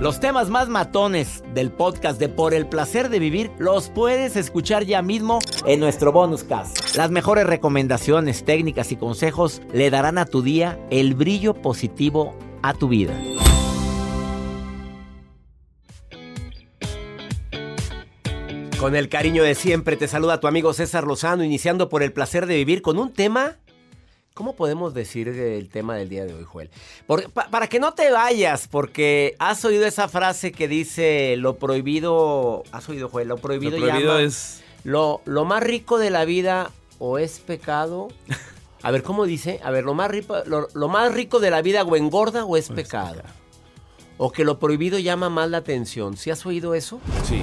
Los temas más matones del podcast de Por el placer de vivir los puedes escuchar ya mismo en nuestro bonus cast. Las mejores recomendaciones, técnicas y consejos le darán a tu día el brillo positivo a tu vida. Con el cariño de siempre te saluda tu amigo César Lozano, iniciando por el placer de vivir con un tema ¿Cómo podemos decir el tema del día de hoy, Joel? para que no te vayas, porque has oído esa frase que dice lo prohibido. ¿Has oído, Joel? Lo prohibido, lo prohibido es. Lo, lo más rico de la vida o es pecado. A ver, ¿cómo dice? A ver, lo más rico, lo, más rico de la vida o engorda o es pecado. O que lo prohibido llama más la atención. ¿Sí has oído eso? Sí.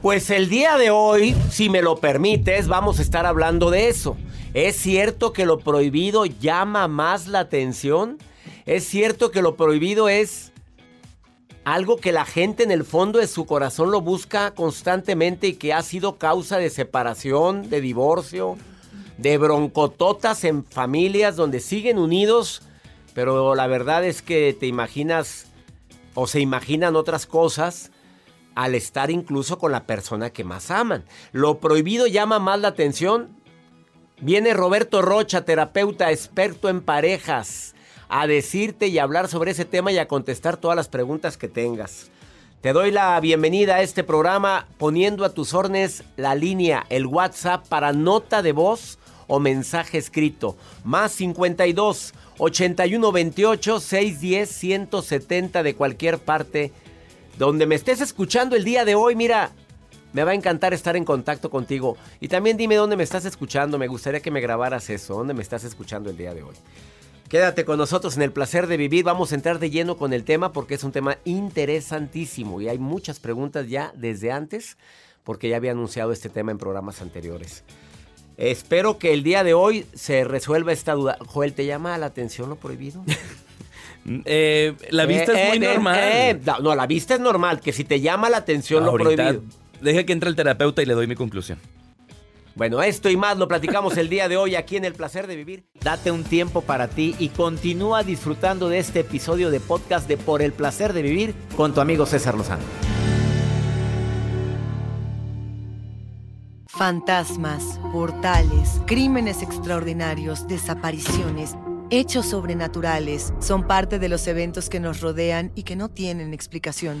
Pues el día de hoy, si me lo permites, vamos a estar hablando de eso. ¿Es cierto que lo prohibido llama más la atención? ¿Es cierto que lo prohibido es algo que la gente en el fondo de su corazón lo busca constantemente y que ha sido causa de separación, de divorcio, de broncototas en familias donde siguen unidos, pero la verdad es que te imaginas o se imaginan otras cosas al estar incluso con la persona que más aman. Lo prohibido llama más la atención. Viene Roberto Rocha, terapeuta experto en parejas, a decirte y hablar sobre ese tema y a contestar todas las preguntas que tengas. Te doy la bienvenida a este programa poniendo a tus órdenes la línea, el WhatsApp para nota de voz o mensaje escrito. Más 52 81 28 610 170 de cualquier parte donde me estés escuchando el día de hoy. Mira, me va a encantar estar en contacto contigo. Y también dime dónde me estás escuchando. Me gustaría que me grabaras eso. ¿Dónde me estás escuchando el día de hoy? Quédate con nosotros en el placer de vivir. Vamos a entrar de lleno con el tema porque es un tema interesantísimo. Y hay muchas preguntas ya desde antes porque ya había anunciado este tema en programas anteriores. Espero que el día de hoy se resuelva esta duda. Joel, ¿te llama la atención lo prohibido? Eh, la vista es muy eh, eh, normal. no, la vista es normal. Que si te llama la atención lo prohibido. Deja que entre el terapeuta y le doy mi conclusión. Bueno, esto y más lo platicamos el día de hoy aquí en El Placer de Vivir. Date un tiempo para ti y continúa disfrutando de este episodio de podcast de Por el Placer de Vivir con tu amigo César Lozano. Fantasmas, portales, crímenes extraordinarios, desapariciones Hechos sobrenaturales son parte de los eventos que nos rodean y que no tienen explicación.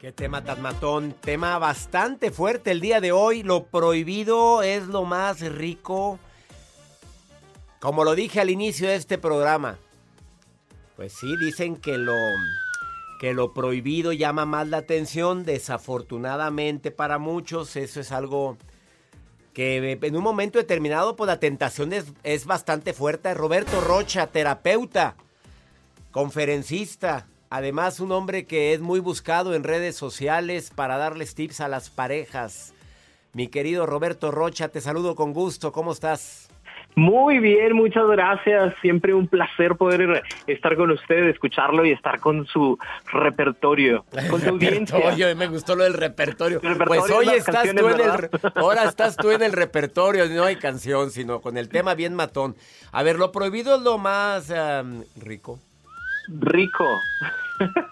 Qué tema tan matón, tema bastante fuerte el día de hoy. Lo prohibido es lo más rico. Como lo dije al inicio de este programa. Pues sí, dicen que lo que lo prohibido llama más la atención. Desafortunadamente para muchos eso es algo que en un momento determinado pues la tentación es, es bastante fuerte. Roberto Rocha, terapeuta, conferencista, Además, un hombre que es muy buscado en redes sociales para darles tips a las parejas. Mi querido Roberto Rocha, te saludo con gusto. ¿Cómo estás? Muy bien, muchas gracias. Siempre un placer poder estar con usted, escucharlo y estar con su repertorio, con su audiencia. me gustó lo del repertorio. pues hoy estás tú en el, ahora estás tú en el repertorio, no hay canción, sino con el tema bien matón. A ver, lo prohibido es lo más rico. Rico.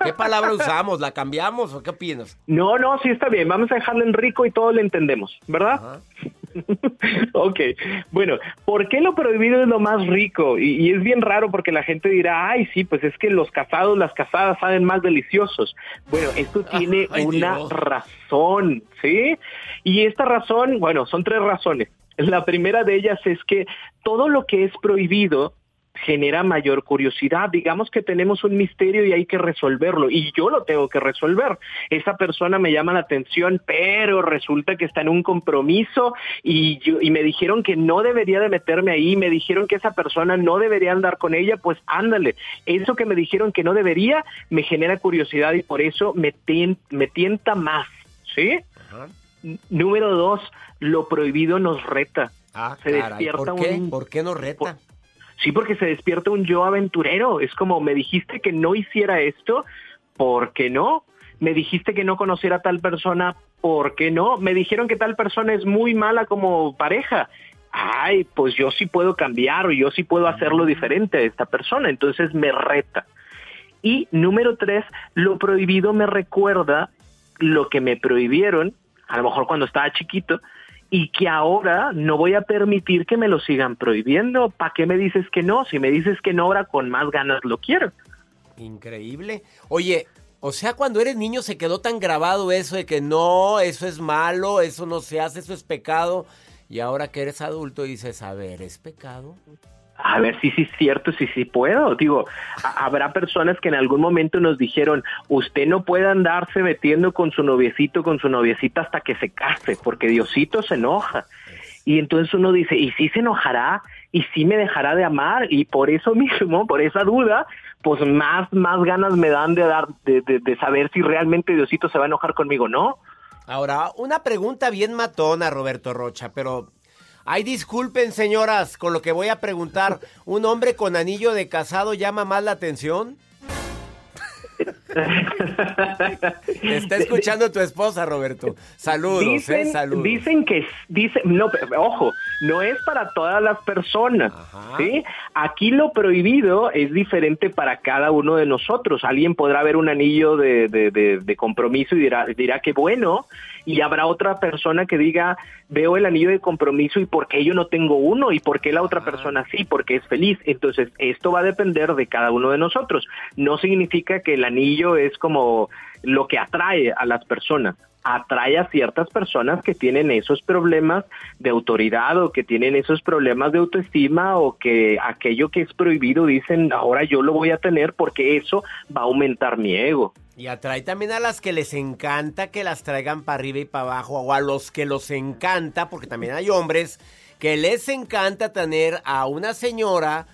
¿Qué palabra usamos? ¿La cambiamos o qué opinas? No, no, sí está bien. Vamos a dejarlo en rico y todo lo entendemos, ¿verdad? ok, bueno, ¿por qué lo prohibido es lo más rico? Y, es bien raro porque la gente dirá, ay, sí, pues es que los casados, las casadas saben más deliciosos. Bueno, esto tiene una razón, ¿sí? Y esta razón, bueno, son tres razones. La primera de ellas es que todo lo que es prohibido genera mayor curiosidad. Digamos que tenemos un misterio y hay que resolverlo y yo lo tengo que resolver. Esa persona me llama la atención, pero resulta que está en un compromiso y, yo, y me dijeron que no debería de meterme ahí, me dijeron que esa persona no debería andar con ella, pues ándale. Eso que me dijeron que no debería me genera curiosidad y por eso me, me tienta más, ¿sí? Número dos, lo prohibido nos reta. Ah, se despierta ¿Por qué? Un, ¿Por qué nos reta? Sí, porque se despierta un yo aventurero. Es como, me dijiste que no hiciera esto, ¿por qué no? Me dijiste que no conociera a tal persona, ¿por qué no? Me dijeron que tal persona es muy mala como pareja. Ay, pues yo sí puedo cambiar o yo sí puedo hacerlo diferente a esta persona. Entonces me reta. Y número tres, lo prohibido me recuerda lo que me prohibieron, a lo mejor cuando estaba chiquito, y que ahora no voy a permitir que me lo sigan prohibiendo. ¿Para qué me dices que no? Si me dices que no, ahora con más ganas lo quiero. Increíble. Oye, o sea, cuando eres niño se quedó tan grabado eso de que no, eso es malo, eso no se hace, eso es pecado. Y ahora que eres adulto dices, a ver, ¿es pecado? A ver si sí es cierto, si sí puedo. Digo, habrá personas que en algún momento nos dijeron, usted no puede andarse metiendo con su noviecito, con su noviecita hasta que se case, porque Diosito se enoja. Y entonces uno dice, ¿y si se enojará? ¿Y si me dejará de amar? Y por eso mismo, por esa duda, pues más, más ganas me dan de dar, de, de saber si realmente Diosito se va a enojar conmigo, ¿no? Ahora, una pregunta bien matona, Roberto Rocha, pero Ay, disculpen, señoras, con lo que voy a preguntar. ¿Un hombre con anillo de casado llama más la atención? está escuchando tu esposa, Roberto. Saludos, ¿eh? dicen, Saludos. Dicen que, dicen, no, ojo, no es para todas las personas, ¿sí? Aquí lo prohibido es diferente para cada uno de nosotros. Alguien podrá ver un anillo de, de, compromiso y dirá, dirá que bueno, y habrá otra persona que diga, veo el anillo de compromiso y por qué yo no tengo uno y por qué la otra persona sí, porque es feliz. Entonces, esto va a depender de cada uno de nosotros. No significa que el anillo es como lo que atrae a las personas atrae a ciertas personas que tienen esos problemas de autoridad o que tienen esos problemas de autoestima o que aquello que es prohibido dicen ahora yo lo voy a tener porque eso va a aumentar mi ego. Y atrae también a las que les encanta que las traigan para arriba y para abajo o a los que los encanta, porque también hay hombres que les encanta tener a una señora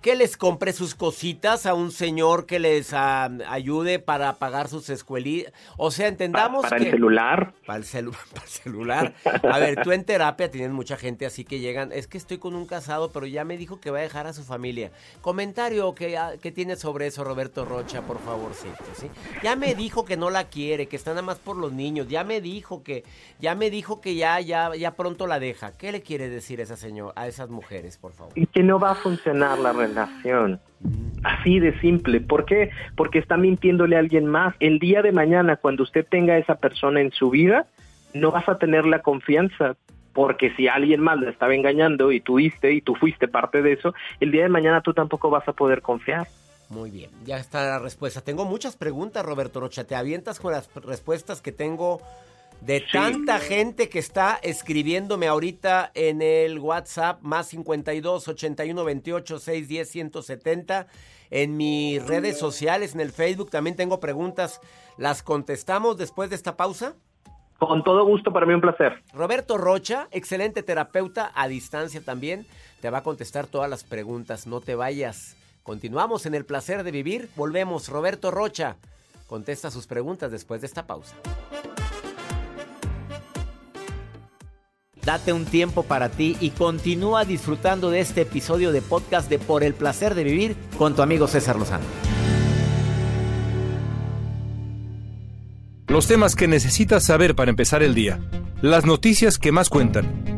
que les compre sus cositas a un señor que les ah, ayude para pagar sus escuelitas. O sea, entendamos para, el celular. Para el, para el celular. A ver, tú en terapia tienes mucha gente así que llegan, es que estoy con un casado, pero ya me dijo que va a dejar a su familia. Comentario que, ah, que tienes sobre eso, Roberto Rocha, por favorcito, ¿sí? Ya me dijo que no la quiere, que está nada más por los niños. Ya me dijo que, ya me dijo que ya, ya, ya pronto la deja. ¿Qué le quiere decir esa señora, a esas mujeres, por favor? Y que no va a funcionar la relación Así de simple. ¿Por qué? Porque está mintiéndole a alguien más. El día de mañana, cuando usted tenga a esa persona en su vida, no vas a tener la confianza. Porque si alguien más le estaba engañando y tú viste y tú fuiste parte de eso, el día de mañana tú tampoco vas a poder confiar. Muy bien, ya está la respuesta. Tengo muchas preguntas, Roberto Rocha. ¿Te avientas con las respuestas que tengo de tanta gente que está escribiéndome ahorita en el WhatsApp más 52 81 28 610 170. En mis redes sociales, en el Facebook también tengo preguntas. ¿Las contestamos después de esta pausa? Con todo gusto, para mí un placer. Roberto Rocha, excelente terapeuta a distancia también, te va a contestar todas las preguntas. No te vayas. Continuamos en el placer de vivir. Volvemos. Roberto Rocha contesta sus preguntas después de esta pausa. Date un tiempo para ti y continúa disfrutando de este episodio de podcast de Por el placer de vivir con tu amigo César Lozano. Los temas que necesitas saber para empezar el día. Las noticias que más cuentan.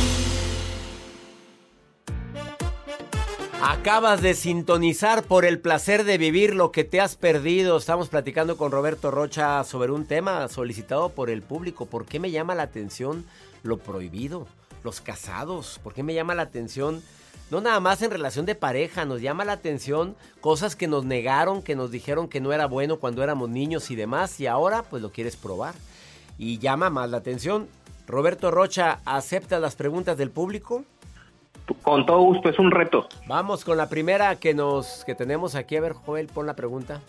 Acabas de sintonizar por el placer de vivir lo que te has perdido. Estamos platicando con Roberto Rocha sobre un tema solicitado por el público. ¿Por qué me llama la atención lo prohibido? Los casados. ¿Por qué me llama la atención? No nada más en relación de pareja, nos llama la atención cosas que nos negaron, que nos dijeron que no era bueno cuando éramos niños y demás, y ahora pues lo quieres probar. Y llama más la atención. Roberto Rocha, ¿acepta las preguntas del público? Con todo gusto, es un reto. Vamos con la primera que nos que tenemos aquí. A ver, Joel, pon la pregunta.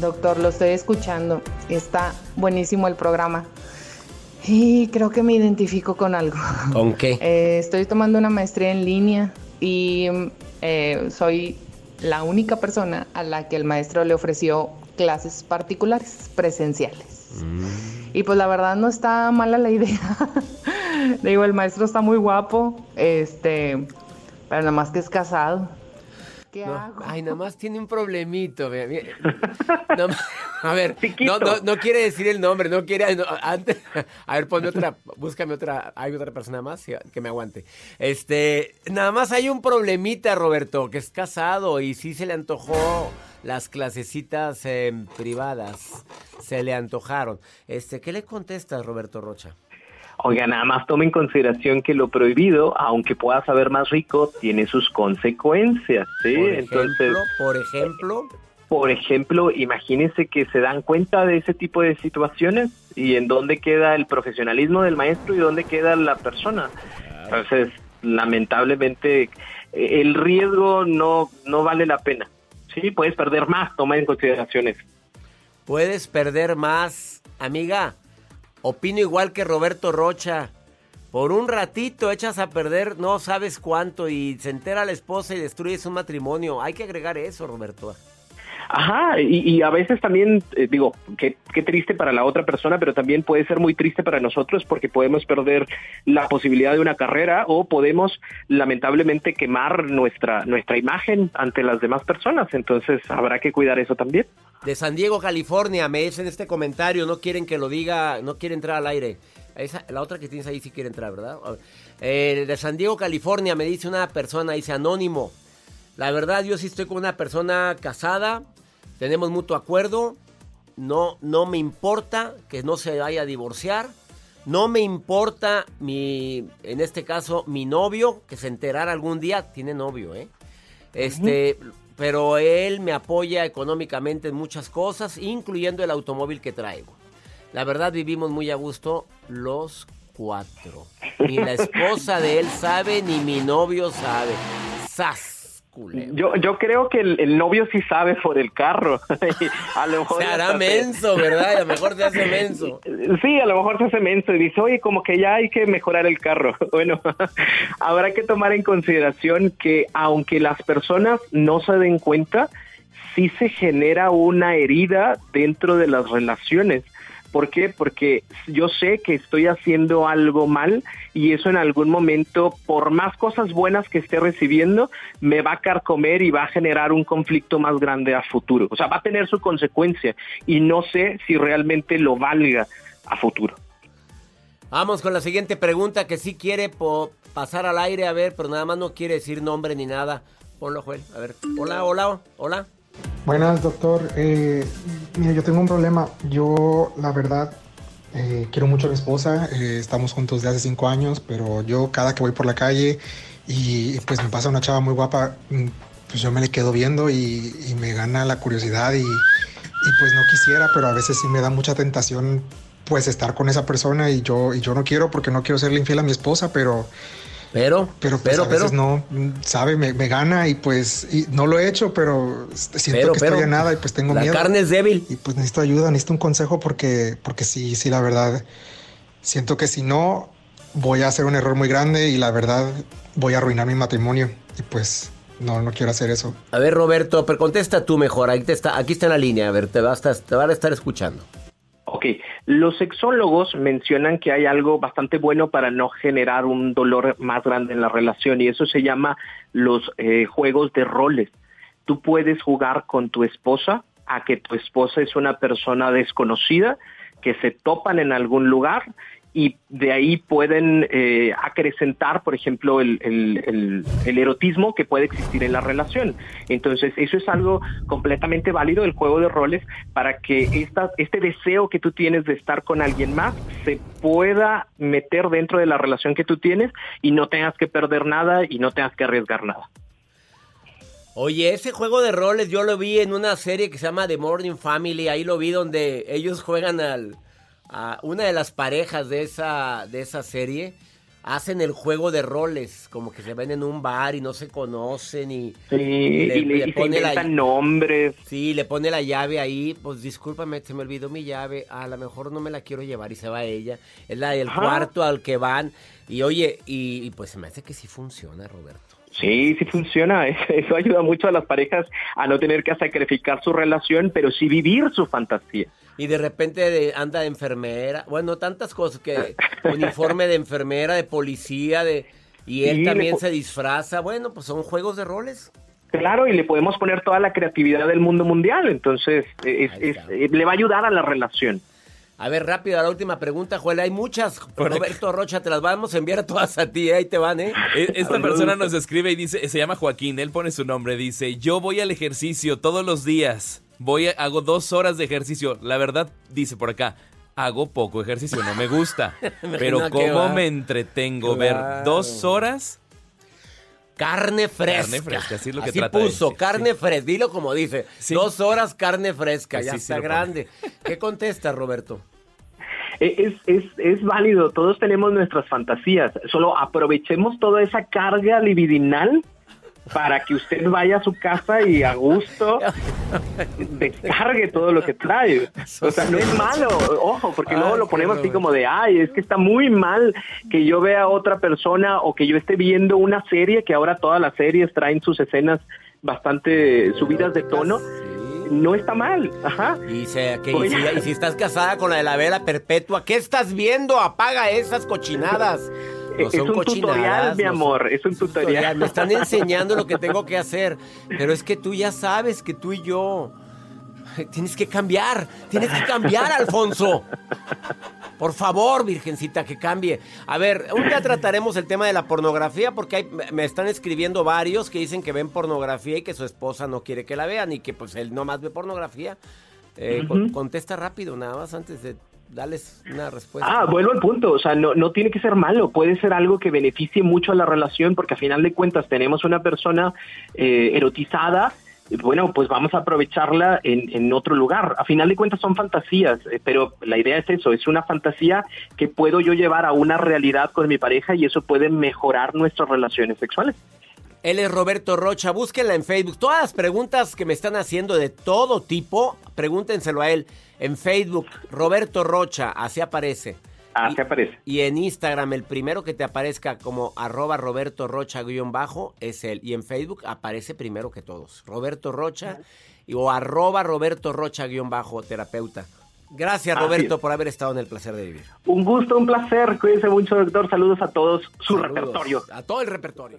Doctor, lo estoy escuchando. Está buenísimo el programa. Y creo que me identifico con algo. ¿Con qué? Eh, estoy tomando una maestría en línea y eh, soy la única persona a la que el maestro le ofreció clases particulares, presenciales. Mm. Y pues la verdad no está mala la idea. Digo, el maestro está muy guapo, este, pero nada más que es casado. ¿Qué hago? Ay, nada más tiene un problemito. a ver, no, quiere decir el nombre, no quiere. antes, a ver, ponme otra, búscame otra. Hay otra persona más que me aguante. Este, nada más hay un problemita, Roberto, que es casado y sí se le antojó las clasecitas privadas. Se le antojaron. Este, ¿qué le contestas, Roberto Rocha? Oiga, nada más tome en consideración que lo prohibido, aunque pueda saber más rico, tiene sus consecuencias, ¿sí? Por ejemplo, Entonces, por ejemplo, por ejemplo, imagínense que se dan cuenta de ese tipo de situaciones y en dónde queda el profesionalismo del maestro y dónde queda la persona. Entonces, lamentablemente, el riesgo no, no vale la pena. Sí, puedes perder más, toma en consideración eso. Puedes perder más, amiga. Opino igual que Roberto Rocha. Por un ratito echas a perder no sabes cuánto y se entera la esposa y destruyes un matrimonio. Hay que agregar eso, Roberto. Ajá, y, a veces también, eh, digo, qué, qué triste para la otra persona, pero también puede ser muy triste para nosotros porque podemos perder la posibilidad de una carrera o podemos lamentablemente quemar nuestra, nuestra imagen ante las demás personas. Entonces habrá que cuidar eso también. De San Diego, California, me dicen este comentario, no quieren que lo diga, no quiere entrar al aire. La otra que tienes ahí sí quiere entrar, ¿verdad? Eh, de San Diego, California, me dice una persona, dice anónimo. La verdad, yo sí estoy con una persona casada, tenemos mutuo acuerdo, no, no me importa que no se vaya a divorciar, no me importa mi, en este caso, mi novio, que se enterara algún día, tiene novio, ¿eh? Este, pero él me apoya económicamente en muchas cosas, incluyendo el automóvil que traigo. La verdad vivimos muy a gusto los cuatro. Ni la esposa de él sabe, ni mi novio sabe. ¡Sas! Yo, yo creo que el, novio sí sabe por el carro. a lo mejor se hará menso, ¿verdad? A lo mejor se hace menso. Sí, a lo mejor se hace menso y dice, oye, como que ya hay que mejorar el carro. Bueno, habrá que tomar en consideración que aunque las personas no se den cuenta, sí se genera una herida dentro de las relaciones. ¿Por qué? Porque yo sé que estoy haciendo algo mal y eso en algún momento, por más cosas buenas que esté recibiendo, me va a carcomer y va a generar un conflicto más grande a futuro. O sea, va a tener su consecuencia y no sé si realmente lo valga a futuro. Vamos con la siguiente pregunta que sí quiere pasar al aire, a ver, pero nada más no quiere decir nombre ni nada. Ponlo, Joel. A ver. Hola, hola, hola. Buenas, doctor. Eh, mira, yo tengo un problema. Yo, la verdad, eh, quiero mucho a mi esposa. Eh, estamos juntos de hace cinco años, pero yo cada que voy por la calle y pues me pasa una chava muy guapa, mm, pues yo me le quedo viendo y, me gana la curiosidad y, pues no quisiera, pero a veces sí me da mucha tentación pues estar con esa persona y yo, y yo no quiero porque no quiero serle infiel a mi esposa, pero pero, pero, pues, pero, a veces no, sabe, me, gana y pues no lo he hecho, pero siento que estoy en nada y pues tengo miedo. La carne es débil. Y pues necesito ayuda, necesito un consejo porque, porque sí, sí, la verdad, siento que si no, voy a hacer un error muy grande y la verdad voy a arruinar mi matrimonio y pues no, no quiero hacer eso. A ver, Roberto, pero contesta tú mejor, aquí, está, aquí está en la línea, a ver, te, va te van a estar escuchando. Ok, los sexólogos mencionan que hay algo bastante bueno para no generar un dolor más grande en la relación y eso se llama los eh, juegos de roles. Tú puedes jugar con tu esposa a que tu esposa es una persona desconocida, que se topan en algún lugar y de ahí pueden eh, acrecentar, por ejemplo, el, el, el, erotismo que puede existir en la relación. Entonces, eso es algo completamente válido del juego de roles para que esta, este deseo que tú tienes de estar con alguien más se pueda meter dentro de la relación que tú tienes y no tengas que perder nada y no tengas que arriesgar nada. Oye, ese juego de roles yo lo vi en una serie que se llama The Morning Family, ahí lo vi donde ellos juegan al una de las parejas de esa, de esa serie hacen el juego de roles, como que se ven en un bar y no se conocen y, sí, le, y le, pone la, nombres. Sí, le pone la llave ahí, pues discúlpame, se me olvidó mi llave, a lo mejor no me la quiero llevar y se va ella. Es la del cuarto al que van y oye, y, y pues se me hace que sí funciona, Roberto. Sí, sí funciona. Eso ayuda mucho a las parejas a no tener que sacrificar su relación, pero sí vivir su fantasía. Y de repente anda de enfermera, bueno, tantas cosas que uniforme de enfermera, de policía, de y él también se disfraza. Bueno, pues son juegos de roles. Claro, y le podemos poner toda la creatividad del mundo mundial, entonces le va a ayudar a la relación. A ver, rápido, la última pregunta, Joel. Hay muchas. Roberto Rocha, te las vamos a enviar a todas a ti. Ahí te van, ¿eh? E, esta persona nos escribe y dice, se llama Joaquín, él pone su nombre, dice, yo voy al ejercicio todos los días. Voy, hago dos horas de ejercicio. La verdad, dice por acá, hago poco ejercicio, no me gusta. pero cómo me entretengo ver dos horas Carne fresca. Carne fresca, así es lo que así puso, carne fresca. Dilo como dice. Dos horas carne fresca, ya está grande. ¿Qué contesta, Roberto? Es, es, es válido, todos tenemos nuestras fantasías, solo aprovechemos toda esa carga libidinal para que usted vaya a su casa y a gusto descargue todo lo que trae. O sea, no es malo, ojo, porque luego lo ponemos así como de, ay, es que está muy mal que yo vea a otra persona o que yo esté viendo una serie, que ahora todas las series traen sus escenas bastante subidas de tono. No está mal, ajá. Y, si, y si estás casada con la de la vela perpetua, ¿qué estás viendo? Apaga esas cochinadas es un tutorial, mi amor, es un tutorial. Me están enseñando lo que tengo que hacer, pero es que tú ya sabes que tú y yo tienes que cambiar, tienes que cambiar, Alfonso. Por favor, virgencita, que cambie. A ver, un día trataremos el tema de la pornografía porque me están escribiendo varios que dicen que ven pornografía y que su esposa no quiere que la vean y que pues él no más ve pornografía. Eh, contesta rápido, nada más antes de dales una respuesta. Ah, vuelvo al punto, o sea, no, no tiene que ser malo, puede ser algo que beneficie mucho a la relación porque a final de cuentas tenemos una persona eh, erotizada bueno, pues vamos a aprovecharla en, en, otro lugar. A final de cuentas son fantasías, eh, pero la idea es eso, es una fantasía que puedo yo llevar a una realidad con mi pareja y eso puede mejorar nuestras relaciones sexuales. Él es Roberto Rocha, búsquenla en Facebook. Todas las preguntas que me están haciendo de todo tipo, pregúntenselo a él. En Facebook, Roberto Rocha, así aparece. Así aparece. Y en Instagram, el primero que te aparezca como arroba Roberto Rocha guion bajo es él. Y en Facebook aparece primero que todos. Roberto Rocha o arroba Roberto Rocha guion bajo terapeuta. Gracias Roberto por haber estado en el placer de vivir. Un gusto, un placer. Cuídense mucho, doctor. Saludos a todos. Su repertorio. A todo el repertorio.